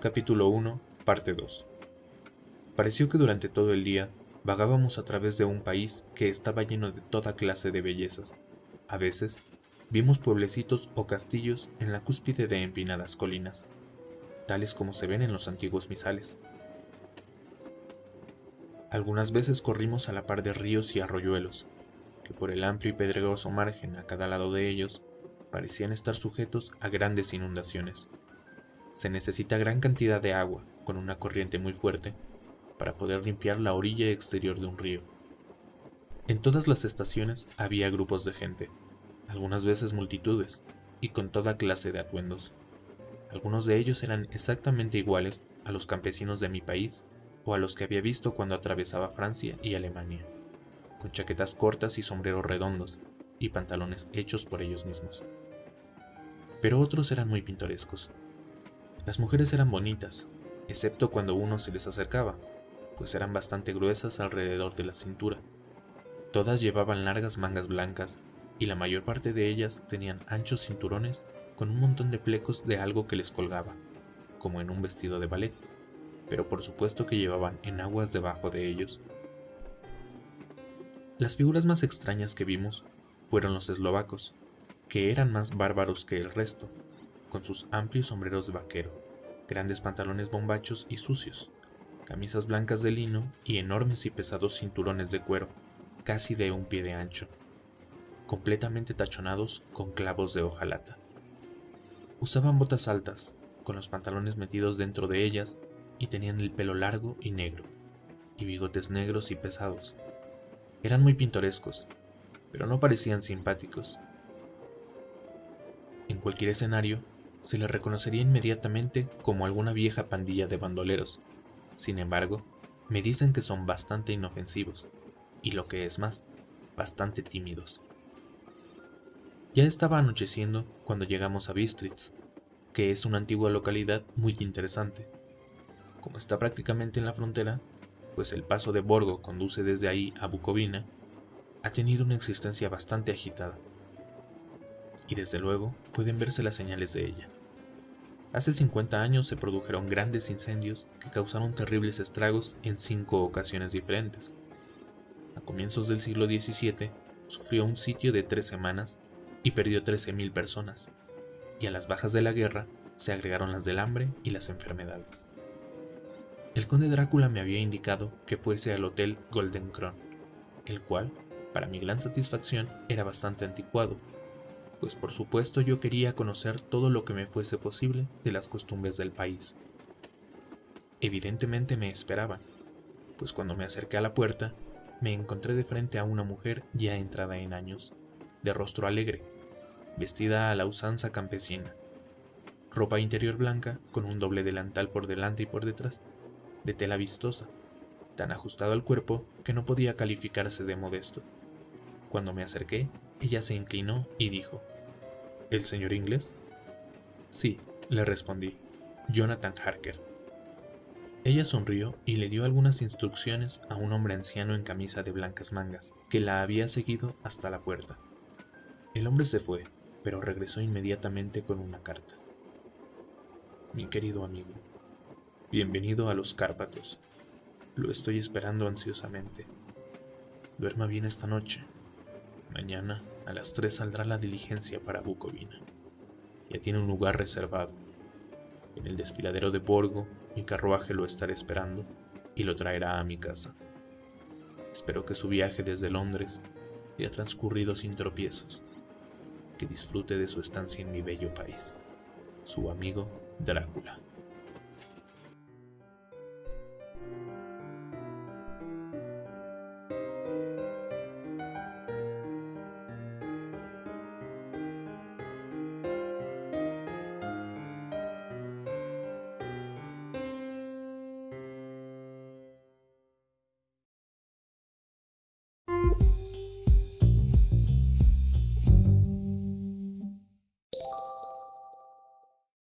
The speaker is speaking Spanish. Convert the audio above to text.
Capítulo 1, parte 2. Pareció que durante todo el día vagábamos a través de un país que estaba lleno de toda clase de bellezas. A veces vimos pueblecitos o castillos en la cúspide de empinadas colinas, tales como se ven en los antiguos misales. Algunas veces corrimos a la par de ríos y arroyuelos, que por el amplio y pedregoso margen a cada lado de ellos parecían estar sujetos a grandes inundaciones. Se necesita gran cantidad de agua, con una corriente muy fuerte, para poder limpiar la orilla exterior de un río. En todas las estaciones había grupos de gente, algunas veces multitudes, y con toda clase de atuendos. Algunos de ellos eran exactamente iguales a los campesinos de mi país o a los que había visto cuando atravesaba Francia y Alemania, con chaquetas cortas y sombreros redondos, y pantalones hechos por ellos mismos pero otros eran muy pintorescos. Las mujeres eran bonitas, excepto cuando uno se les acercaba, pues eran bastante gruesas alrededor de la cintura. Todas llevaban largas mangas blancas y la mayor parte de ellas tenían anchos cinturones con un montón de flecos de algo que les colgaba, como en un vestido de ballet, pero por supuesto que llevaban enaguas debajo de ellos. Las figuras más extrañas que vimos fueron los eslovacos, que eran más bárbaros que el resto, con sus amplios sombreros de vaquero, grandes pantalones bombachos y sucios, camisas blancas de lino y enormes y pesados cinturones de cuero, casi de un pie de ancho, completamente tachonados con clavos de hojalata. Usaban botas altas, con los pantalones metidos dentro de ellas, y tenían el pelo largo y negro, y bigotes negros y pesados. Eran muy pintorescos, pero no parecían simpáticos, en cualquier escenario, se le reconocería inmediatamente como alguna vieja pandilla de bandoleros. Sin embargo, me dicen que son bastante inofensivos, y lo que es más, bastante tímidos. Ya estaba anocheciendo cuando llegamos a Bistritz, que es una antigua localidad muy interesante. Como está prácticamente en la frontera, pues el paso de Borgo conduce desde ahí a Bucovina, ha tenido una existencia bastante agitada y desde luego pueden verse las señales de ella. Hace 50 años se produjeron grandes incendios que causaron terribles estragos en cinco ocasiones diferentes. A comienzos del siglo XVII sufrió un sitio de tres semanas y perdió 13.000 personas, y a las bajas de la guerra se agregaron las del hambre y las enfermedades. El conde Drácula me había indicado que fuese al hotel Golden Crown, el cual, para mi gran satisfacción, era bastante anticuado pues por supuesto yo quería conocer todo lo que me fuese posible de las costumbres del país. Evidentemente me esperaban, pues cuando me acerqué a la puerta, me encontré de frente a una mujer ya entrada en años, de rostro alegre, vestida a la usanza campesina, ropa interior blanca con un doble delantal por delante y por detrás, de tela vistosa, tan ajustado al cuerpo que no podía calificarse de modesto. Cuando me acerqué, ella se inclinó y dijo, ¿El señor inglés? Sí, le respondí, Jonathan Harker. Ella sonrió y le dio algunas instrucciones a un hombre anciano en camisa de blancas mangas, que la había seguido hasta la puerta. El hombre se fue, pero regresó inmediatamente con una carta. Mi querido amigo, bienvenido a los Cárpatos. Lo estoy esperando ansiosamente. Duerma bien esta noche. Mañana a las 3 saldrá la diligencia para Bucovina. Ya tiene un lugar reservado. En el desfiladero de Borgo, mi carruaje lo estará esperando y lo traerá a mi casa. Espero que su viaje desde Londres haya transcurrido sin tropiezos. Que disfrute de su estancia en mi bello país. Su amigo Drácula.